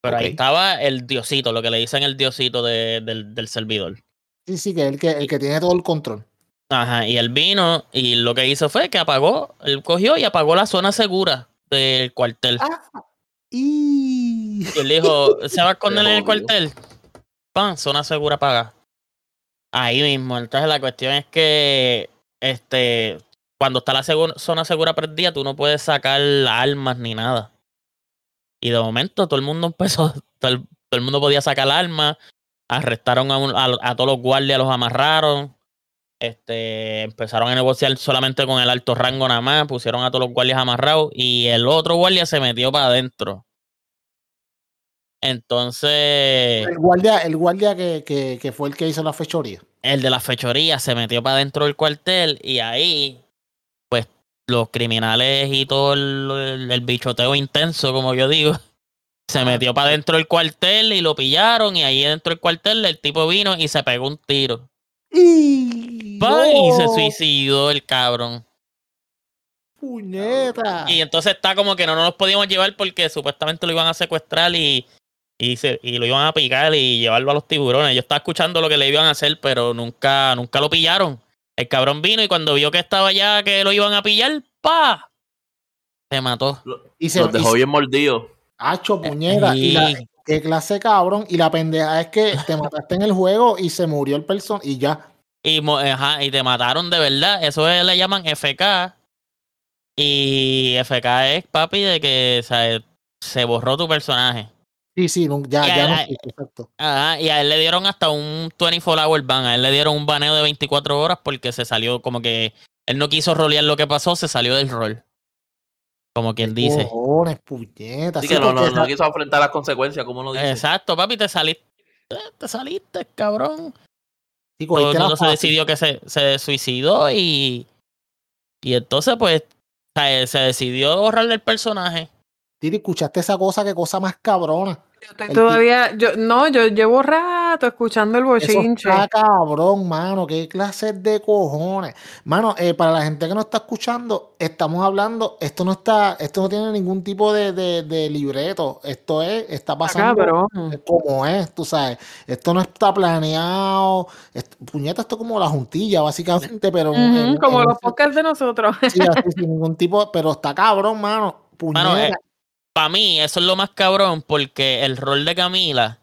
Pero ahí estaba el diosito, lo que le dicen el diosito del, del, servidor. Sí, sí, que es el que, el que tiene todo el control. Ajá, y él vino y lo que hizo fue que apagó, él cogió y apagó la zona segura del cuartel. Ah, y... él dijo, ¿se va a esconder en el cuartel? Pan, zona segura apagada. Ahí mismo, entonces la cuestión es que este cuando está la zona segura perdida, tú no puedes sacar armas ni nada. Y de momento todo el mundo empezó, todo el, mundo podía sacar armas, arrestaron a, todos los guardias, los amarraron, este, empezaron a negociar solamente con el alto rango nada más, pusieron a todos los guardias amarrados y el otro guardia se metió para adentro. Entonces. El guardia, el guardia que, que, fue el que hizo la fechoría. El de la fechoría se metió para adentro del cuartel y ahí los criminales y todo el, bichoteo intenso, como yo digo, se metió para dentro del cuartel y lo pillaron. Y ahí dentro del cuartel el tipo vino y se pegó un tiro. Y, se suicidó el cabrón. Puñeta. Y entonces está como que no nos podíamos llevar porque supuestamente lo iban a secuestrar y, y, se, y lo iban a picar y llevarlo a los tiburones. Yo estaba escuchando lo que le iban a hacer, pero nunca, nunca lo pillaron. El cabrón vino y cuando vio que estaba ya, que lo iban a pillar, ¡pa! Se mató. y se dejó bien mordido. Hacho, puñera. Y la, qué clase cabrón. Y la pendeja es que te mataste en el juego y se murió el person y ya. Y, y te mataron de verdad. Eso le llaman FK. Y FK es, papi, de que se borró tu personaje. Sí, sí, ya, ya no exacto. y a él le dieron hasta un 24 hour ban, a él le dieron un baneo de 24 horas porque se salió como que él no quiso rolear lo que pasó, se salió del rol. Como quien dice. Cojones, puñetas. Sí, que no, no, quiso enfrentar las consecuencias, como lo dice. Exacto, papi, te saliste, te saliste, cabrón. Sí, Todo el mundo se decidió que se, se suicidó y, y entonces pues se decidió borrarle el personaje. Tiri, ¿escuchaste esa cosa? ¿Qué cosa más cabrona? todavía, yo, no, yo llevo rato escuchando el bochinche. Eso está cabrón, mano, qué clase de cojones. Mano, eh, para la gente que no está escuchando, estamos hablando, esto no está, esto no tiene ningún tipo de, de, libreto. Esto es, está pasando como es, tú sabes. Esto no está planeado. puñeta, esto es como la juntilla, básicamente, pero. como los podcasts de nosotros. Sí, así, sin ningún tipo, pero está cabrón, mano. Puñeta. Eh, para mí, eso es lo más cabrón, porque el rol de Camila,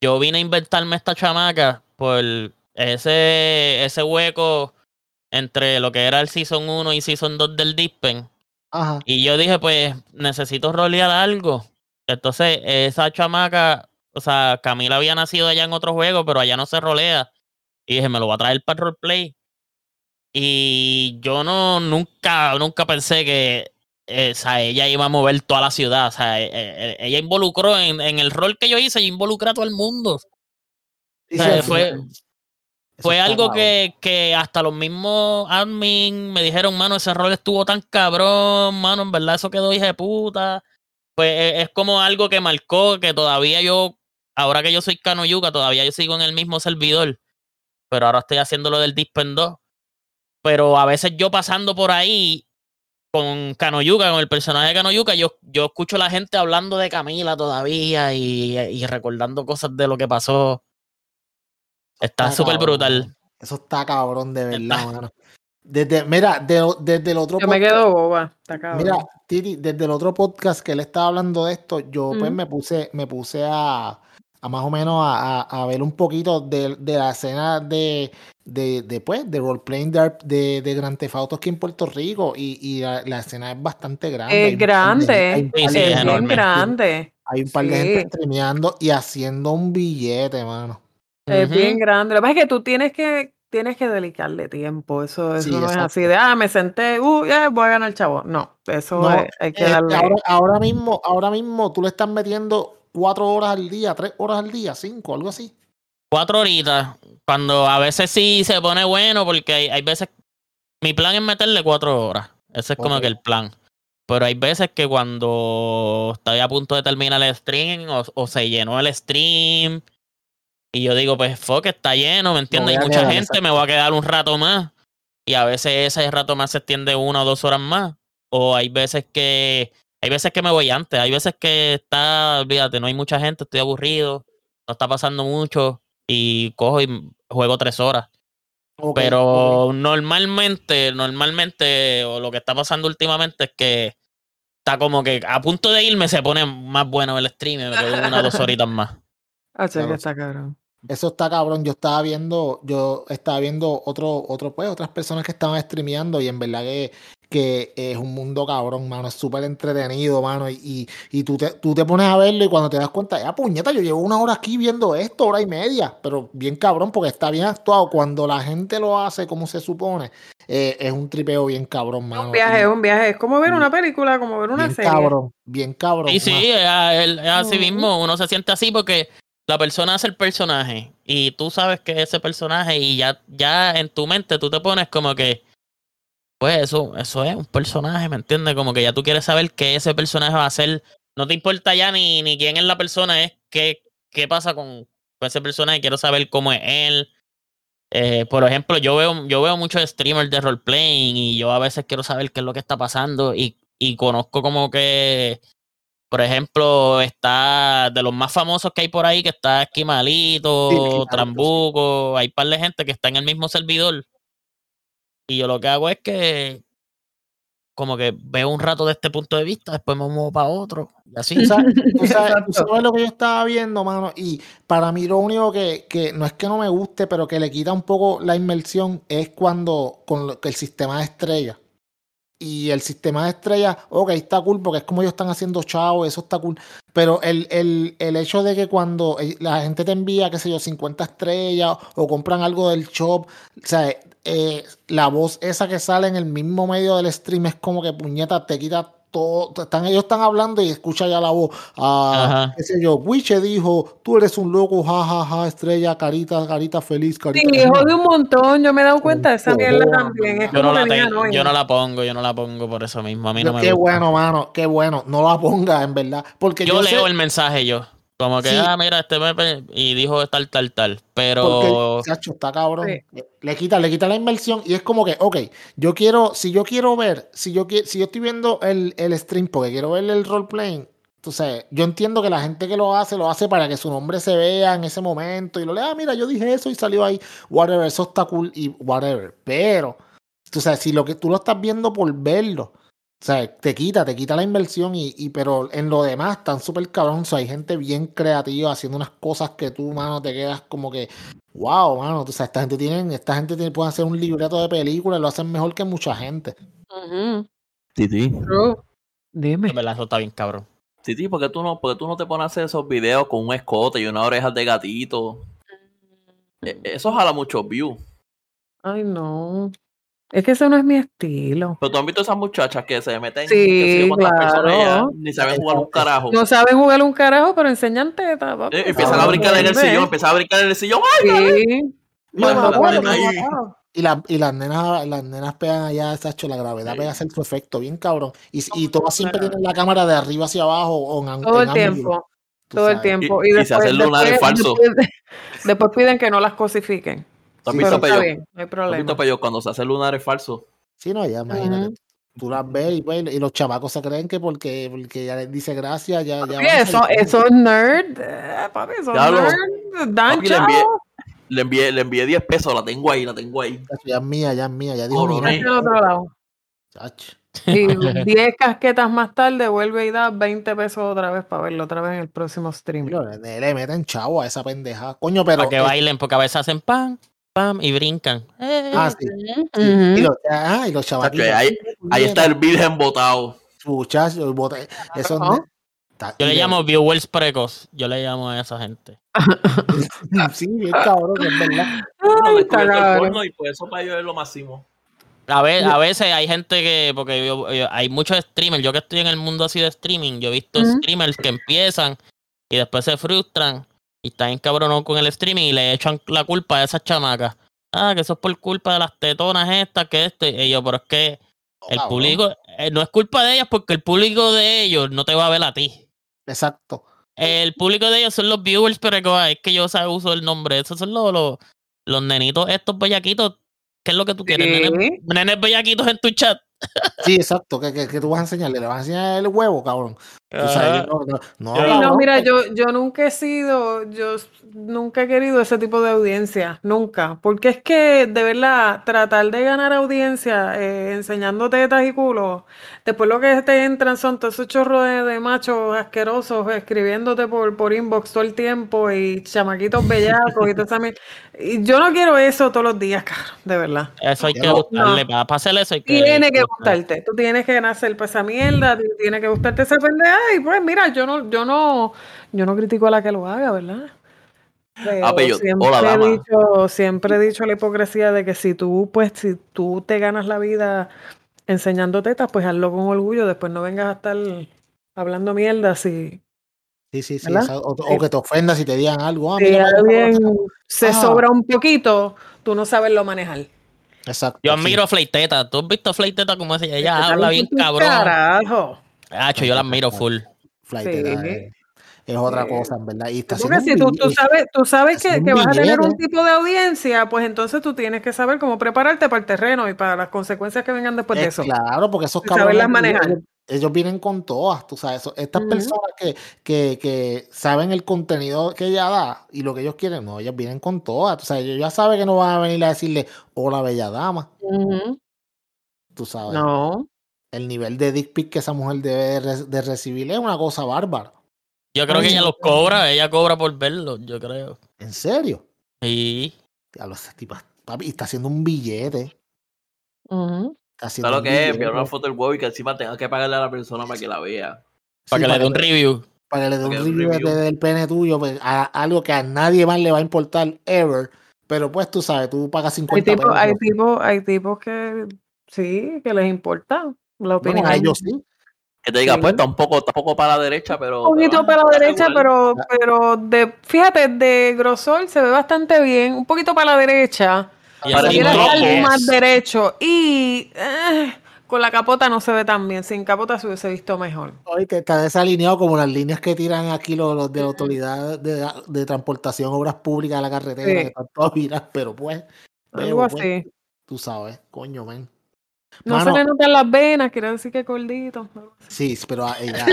yo vine a inventarme esta chamaca por ese, ese hueco entre lo que era el Season 1 y Season 2 del Dispen. Ajá. Y yo dije, pues, necesito rolear algo. Entonces, esa chamaca, o sea, Camila había nacido allá en otro juego, pero allá no se rolea. Y dije, me lo voy a traer para el roleplay. Y yo no, nunca, nunca pensé que eh, o sea, ella iba a mover toda la ciudad. O sea, eh, eh, ella involucró en, el rol que yo hice, ella involucró a todo el mundo. fue, fue algo que, que, hasta los mismos admin me dijeron, mano, ese rol estuvo tan cabrón, mano, en verdad eso quedó hija de puta. Pues es como algo que marcó que todavía yo, ahora que yo soy Cano Yuga, todavía yo sigo en el mismo servidor. Pero ahora estoy haciendo lo del Dispen 2. Pero a veces yo pasando por ahí con Kanoyuka, con el personaje de Kanoyuka, yo, yo escucho a la gente hablando de Camila todavía y, y recordando cosas de lo que pasó. Está súper brutal. Eso está cabrón, de verdad, mano. Desde, mira, desde el otro Yo me quedo boba, está cabrón. Mira, Titi, desde el otro podcast que él estaba hablando de esto, yo pues me puse, me puse a, a más o menos a, a, ver un poquito de, de la escena de, de, de, pues, de roleplaying de, de, de Grand Theft Auto aquí en Puerto Rico y, y la, la, escena es bastante grande. Es grande, es bien grande. Hay un par de gente streameando y haciendo un billete, mano. Es bien grande. Lo que pasa es que tú tienes que, tienes que dedicarle tiempo. Eso, eso no es así de, ah, me senté, uh, ya voy a ganar chavo. No, eso hay que darle. Ahora, ahora, mismo, ahora mismo tú le estás metiendo cuatro horas al día, tres horas al día, cinco, algo así. Cuatro horitas. Cuando a veces sí se pone bueno, porque hay, hay veces. Mi plan es meterle cuatro horas. Ese es como que el plan. Pero hay veces que cuando estoy a punto de terminar el stream o, se llenó el stream y yo digo, pues fuck, está lleno, ¿me entiendes? Hay mucha gente, me voy a quedar un rato más. Y a veces ese rato más se extiende una o dos horas más. O hay veces que hay veces que me voy antes, hay veces que está, olvídate, no hay mucha gente, estoy aburrido, no está pasando mucho y cojo y juego tres horas. Pero normalmente, normalmente, o lo que está pasando últimamente es que está como que a punto de irme se pone más bueno el stream, me quedo unas dos horitas más. Ah, que está cabrón. Eso está cabrón. Yo estaba viendo, yo estaba viendo otro, otro, pues, otras personas que estaban streameando y en verdad que que es un mundo cabrón, mano, es súper entretenido, mano, y, y, tú, te, tú te pones a verlo y cuando te das cuenta, ya puñeta, yo llevo una hora aquí viendo esto, hora y media, pero bien cabrón, porque está bien actuado, cuando la gente lo hace como se supone, eh, es un tripeo bien cabrón, mano. Un viaje, un viaje, es como ver una película, como ver una bien serie. Cabrón, bien cabrón. Y sí, es, así mismo, uno se siente así porque la persona hace el personaje y tú sabes que es ese personaje y ya, ya en tu mente tú te pones como que pues eso, eso es un personaje, ¿me entiendes? Como que ya tú quieres saber qué ese personaje va a hacer. No te importa ya ni, ni quién es la persona, es qué, qué pasa con, ese personaje. Quiero saber cómo es él. Eh, por ejemplo, yo veo, yo veo muchos streamers de roleplaying y yo a veces quiero saber qué es lo que está pasando y, y conozco como que, por ejemplo, está de los más famosos que hay por ahí, que está Esquimalito, Trambuco, hay un par de gente que está en el mismo servidor y yo lo que hago es que como que veo un rato de este punto de vista, después me muevo para otro. Y así. ¿Sabes, sabes, lo que yo estaba viendo, mano? Y para mí lo único que, que, no es que no me guste, pero que le quita un poco la inmersión es cuando con el sistema de estrella. Y el sistema de estrella, ok, está cool porque es como ellos están haciendo chavo, eso está cool. Pero el, el, el hecho de que cuando la gente te envía, qué sé yo, 50 estrellas o compran algo del shop, o sea, eh, la voz esa que sale en el mismo medio del stream es como que puñeta, te quita todo, están, ellos están hablando y escucha ya la voz. Ah, qué sé yo, Wiche dijo, tú eres un loco, jajaja, ja, ja, estrella, carita, carita feliz, carita. Sí, jode un montón, yo me he dado cuenta de esa mierda también. yo, no la yo no la pongo, yo no la pongo por eso mismo, a mí no me Qué bueno, mano, qué bueno, no la ponga en verdad. Porque yo, leo el mensaje yo. Como que, ah, mira, este me y dijo tal, tal, tal. Pero. Porque, está cabrón. Le quita, le quita la inversión y es como que, ok, yo quiero, si yo quiero ver, si yo quiero, si yo estoy viendo el, el stream porque quiero ver el roleplaying, entonces, yo entiendo que la gente que lo hace, lo hace para que su nombre se vea en ese momento y lo lea, ah, mira, yo dije eso y salió ahí, whatever, eso está cool y whatever. Pero, tú sabes, si lo que tú lo estás viendo por verlo, o sea, te quita, te quita la inversión y, y pero en lo demás están súper cabrón. O hay gente bien creativa haciendo unas cosas que tú, mano, te quedas como que, wow, mano. O sea, esta gente tiene, esta gente tiene, puede hacer un libreto de película y lo hacen mejor que mucha gente. Titi. Dime. verdad, eso está bien cabrón. Titi, ¿por qué tú no, porque tú no te pones a hacer esos videos con un escote y una oreja de gatito? E, eso jala muchos views. Ay, no. Es que eso no es mi estilo. Pero tú has visto esas muchachas que se meten sí, claro. ni saben jugar un carajo. No saben jugar un carajo, pero enseñan teta. Eh, empiezan a brincar en el sillón, empiezan a brincar en el sillón. ¡Ay, sí. y, la, y las nenas, las nenas pegan allá, hecho la gravedad pega hacer su efecto, bien cabrón. Y, y todas siempre tienen la cámara de arriba hacia abajo o en, Todo el tiempo. Todo el tiempo. Y, después, se hacen lunares falsos. Después, piden que no las cosifiquen. ¿Tú has visto bien, no hay problema. visto cuando se hace lunares falsos? Sí, no, ya imagínate. Tú las ves y, pues, y, los chavacos se creen que porque, porque ya les dice gracias, ya. ya eso, eso es nerd. Eh, papi, eso es nerd. Dan le, envié, le, envié, le envié 10 pesos, la tengo ahí, la tengo ahí. Ya es mía, ya es mía, ya dijo oh, mira. otro lado. Y 10 casquetas más tarde vuelve y da 20 pesos otra vez para verlo otra vez en el próximo stream. Le, le meten chavo a esa pendeja. Coño, pero. Para que bailen, porque a veces hacen pan y brincan. Ah, sí. y, los, ah, y los ahí, ahí, está el virgen botado. Muchachos, eso Yo le llamo viewers precos. Yo le llamo a esa gente. sí, bien cabrón, es verdad. Ay, y por eso para ellos es lo máximo. A, ver, a veces hay gente que, porque hay muchos streamers, yo que estoy en el mundo así de streaming, yo he visto streamers que empiezan y después se frustran y está con el streaming y le echan la culpa a esas chamacas. Ah, que eso es por culpa de las tetonas estas, que esto. Y yo, pero es que el público, eh, no es culpa de ellas porque el público de ellos no te va a ver a ti. Exacto. El público de ellos son los viewers, pero es que yo uso el nombre. Esos son los, los, los nenitos, estos bellaquitos. ¿Qué es lo que tú quieres? Nenes, nenes bellaquitos en tu chat. Sí, exacto. ¿Qué, tú vas a enseñarle? ¿Le vas a enseñar el huevo, cabrón? No, mira, yo, yo nunca he sido, yo nunca he querido ese tipo de audiencia, nunca. Porque es que, de verdad, tratar de ganar audiencia eh, enseñando tetas y culos, después lo que te entran son todos esos chorros de, machos asquerosos escribiéndote por, por inbox todo el tiempo y chamaquitos bellacos y todo eso. Y yo no quiero eso todos los días, caro, de verdad. Eso hay que gustarle, para hacer eso hay que... Tiene que gustarte, tú tienes que nacer para esa mierda, tiene que gustarte esa pendeja y pues mira, yo no, yo no, yo no critico a la que lo haga, ¿verdad? Ah, siempre, he dicho, siempre he dicho la hipocresía de que si tú, pues, si tú te ganas la vida enseñando tetas, pues hazlo con orgullo, después no vengas a estar hablando mierda si. Sí, sí, sí. O, que te ofendas si te digan algo. Ah, si alguien se ah. sobra un poquito, tú no sabes lo manejar. Exacto. Yo admiro a Fleiteta. ¿Tú has visto a Fleiteta como ella? Ella habla bien cabrón. Carajo. Hacho, yo la admiro full. es otra cosa, en verdad. Y Porque si tú, tú, sabes, tú sabes que, que vas a tener un tipo de audiencia, pues entonces tú tienes que saber cómo prepararte para el terreno y para las consecuencias que vengan después de eso. Claro, porque esos cabrones. manejar. Ellos, vienen con todas, tú sabes. Estas personas que, que, que, saben el contenido que ella da y lo que ellos quieren, no, ellos vienen con todas. Tú sabes, ellos ya saben que no van a venir a decirle, hola, bella dama. Tú sabes. No el nivel de dick pic que esa mujer debe de recibir es una cosa bárbara. Yo creo que ella los cobra, ella cobra por verlo, yo creo. ¿En serio? Sí. A los tipas, papi, está haciendo un billete. Uh -huh. lo que es? Enviar una foto del huevo y que encima tenga que pagarle a la persona para que la vea. Para que le dé un review. Para que le dé un review, del pene tuyo, pues, algo que a nadie más le va a importar ever. Pero pues tú sabes, tú pagas 50 hay tipos, hay tipos que sí, que les importa. La opinión. a ellos sí. Que te diga, pues está un poco, poco para la derecha, pero. Un poquito para la derecha, pero, pero de, fíjate, de grosor se ve bastante bien. Un poquito para la derecha. Y algo más derecho. Y eh, con la capota no se ve tan bien. Sin capota se hubiese visto mejor. Oye, que está desalineado como las líneas que tiran aquí los, de la autoridad de, de, transportación, obras públicas de la carretera, que están todas pero pues. Algo pues, así. tú sabes, coño, men. No se le notan las venas, quiere decir que es gordito. Sí, pero ella.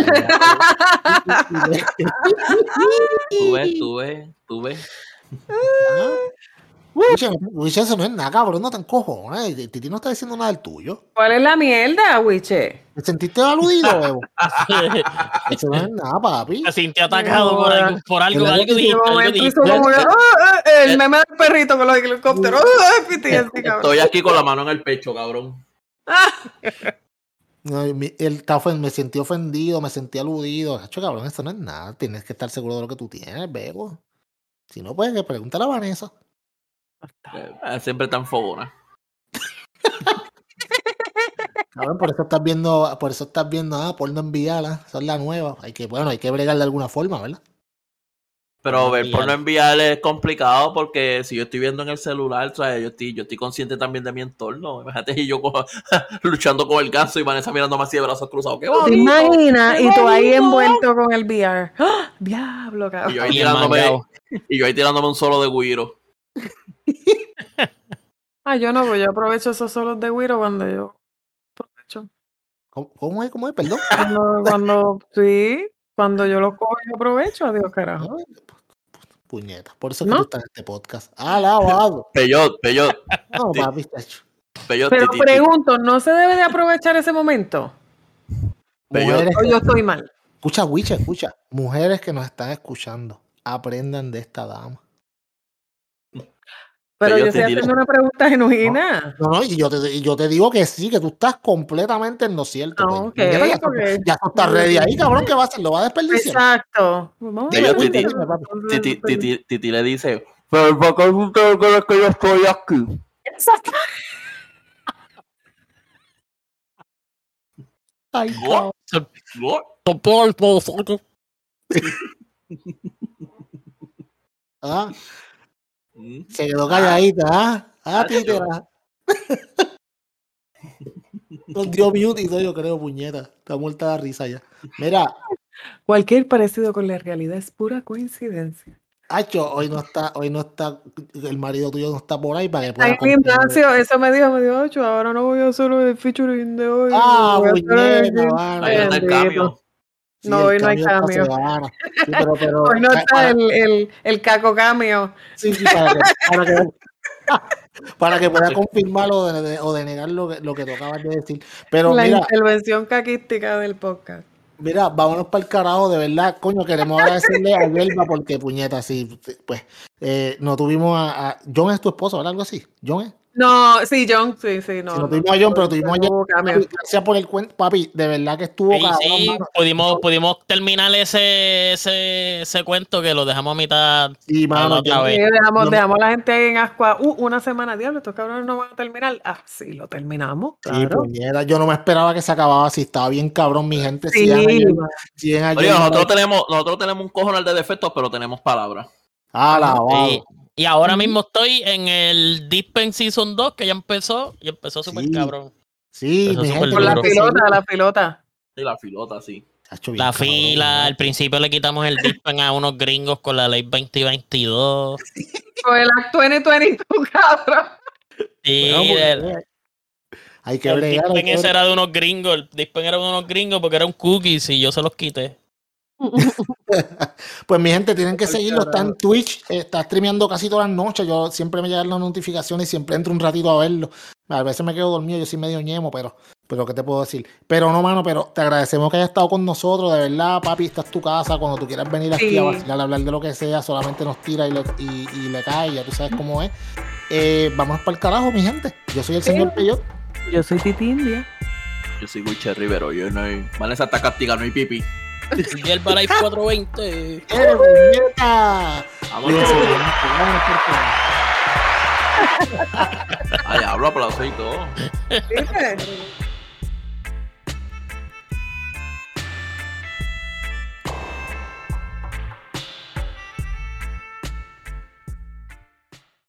tú ves, tú ves, tú ves. Wiche, eso no es nada, cabrón, no te encojones. Titi no está diciendo nada del tuyo. ¿Cuál es la mierda, Wiche? ¿Te sentiste aludido, Evo? eso no es nada, papi. Me sentí atacado por algo. Por algo, algo, el meme del perrito con los helicópteros. Estoy aquí con la mano en el pecho, cabrón. No, él me sentí ofendido, me sentí aludido. Hacho, cabrón, esto no es nada. Tienes que estar seguro de lo que tú tienes, bebo. Si no, puedes pregúntale a Vanessa. Eh, siempre tan fogona. Cabrón, por eso estás viendo, por eso estás viendo, ah, porno enviarla, son la nueva. Hay que, bueno, hay que bregar de alguna forma, ¿verdad? Pero ver porno enviar es complicado porque si yo estoy viendo en el celular, o sea, yo estoy, yo estoy consciente también de mi entorno. Imagínate y yo luchando con el ganso y Vanessa mirando más así de brazos cruzados. ¿Qué ¿Te imaginas? Y tú ahí envuelto con el VR. ¡Ah! Diablo, cabrón. Y yo ahí tirándome, y yo ahí tirándome un solo de guiro. ah, yo no, pues yo aprovecho esos solos de guiro cuando yo aprovecho. ¿Cómo, es? ¿Cómo es? Perdón. Cuando, cuando sí, cuando yo lo cojo y aprovecho, adiós carajo. Puñeta. Por eso es que tú estás en este podcast. Alabado. Peyot, peyot. No, papi, Pero pregunto, ¿no se debe de aprovechar ese momento? Mujeres, o yo estoy mal. Escucha, Wicha, escucha. Mujeres que nos están escuchando, aprendan de esta dama. Pero, yo estoy haciendo una pregunta genuina. No, no, y yo te, yo te digo que sí, que tú estás completamente en lo cierto. No, pues. okay, ya, tú estás ready ahí, cabrón, ¿qué va a hacer? ¿Lo va a desperdiciar? Exacto. titi, le dice, pero ¿por qué que yo estoy aquí? Exacto. Ay, ah. Mm. Se quedó calladita, ¿ah? Ah, títera. Con Dios beauty, yo creo, puñeta. Está muerta de risa ya. Mira. Cualquier parecido con la realidad es pura coincidencia. Hacho, hoy no está, hoy no está, el marido tuyo no está por ahí para que pueda. Ay, Ignacio, eso me dijo, me dijo, Hacho, ahora no voy a hacer el featuring de hoy. Ah, puñeta, Ahí está el no, hoy no hay cambio. hoy no está el, el, el, caco cambio. Sí, sí, para que, para que, para que pueda confirmarlo o, de, o denegar lo que, lo que tú acabas de decir. Pero La mira, intervención caquística del podcast. Mira, vámonos para el carajo, de verdad, coño, queremos agradecerle a Yelva porque, puñeta, sí, pues, eh, no tuvimos a, a, John es tu esposo, ¿verdad? Algo así, John es. No, sí, John, sí, sí, no. Si no tuvimos a John, pero tuvimos a John. Gracias por el cuento, papi, de verdad que estuvo. Sí, cabrón, sí, pudimos, pudimos terminar ese, ese, ese cuento que lo dejamos a mitad. Sí, mano, otra vez. Sí, dejamos, no, dejamos a la gente ahí en Ascua uh, una semana, diablo, estos cabrones no van a terminar. Ah, sí, lo terminamos. Claro. Sí, puñera, yo no me esperaba que se acababa así, estaba bien cabrón, mi gente. Sí, sí Oye, nosotros tenemos, nosotros tenemos un cojonal de defectos, pero tenemos palabras. Ah, la sí. Y ahora mismo estoy en el Dispen Season 2, que ya empezó, y empezó súper sí. cabrón. Sí, mi gente, Con la pilota, la pilota. Sí, la pilota, sí. La fila, al principio le quitamos el Dispen a unos gringos con la ley 2022. Con el Act 2022, cabrón. Sí, bueno, el, hay que el bregar, Dispen ese era de unos gringos, el Dispen era de unos gringos porque era un cookies y yo se los quité. pues mi gente, tienen que seguirlo. Está en Twitch, está streameando casi todas las noches. Yo siempre me llegan las notificaciones y siempre entro un ratito a verlo. A veces me quedo dormido, yo soy medio ñemo, pero, pero ¿qué te puedo decir? Pero no, mano, pero te agradecemos que hayas estado con nosotros, de verdad, papi. Esta es tu casa. Cuando tú quieras venir aquí sí. a vacilar, a hablar de lo que sea, solamente nos tira y le, y, y le cae, ya tú sabes cómo es. Eh, vamos para el carajo, mi gente. Yo soy el sí. señor Peyot. Yo soy Titi India. Yo soy Wiche Rivero. Yo no hay. Vanessa está castigando, no hay pipi. Y el Life 420. ¡Eh, puñeta! Vámonos. Ay, hablo aplauso y todo.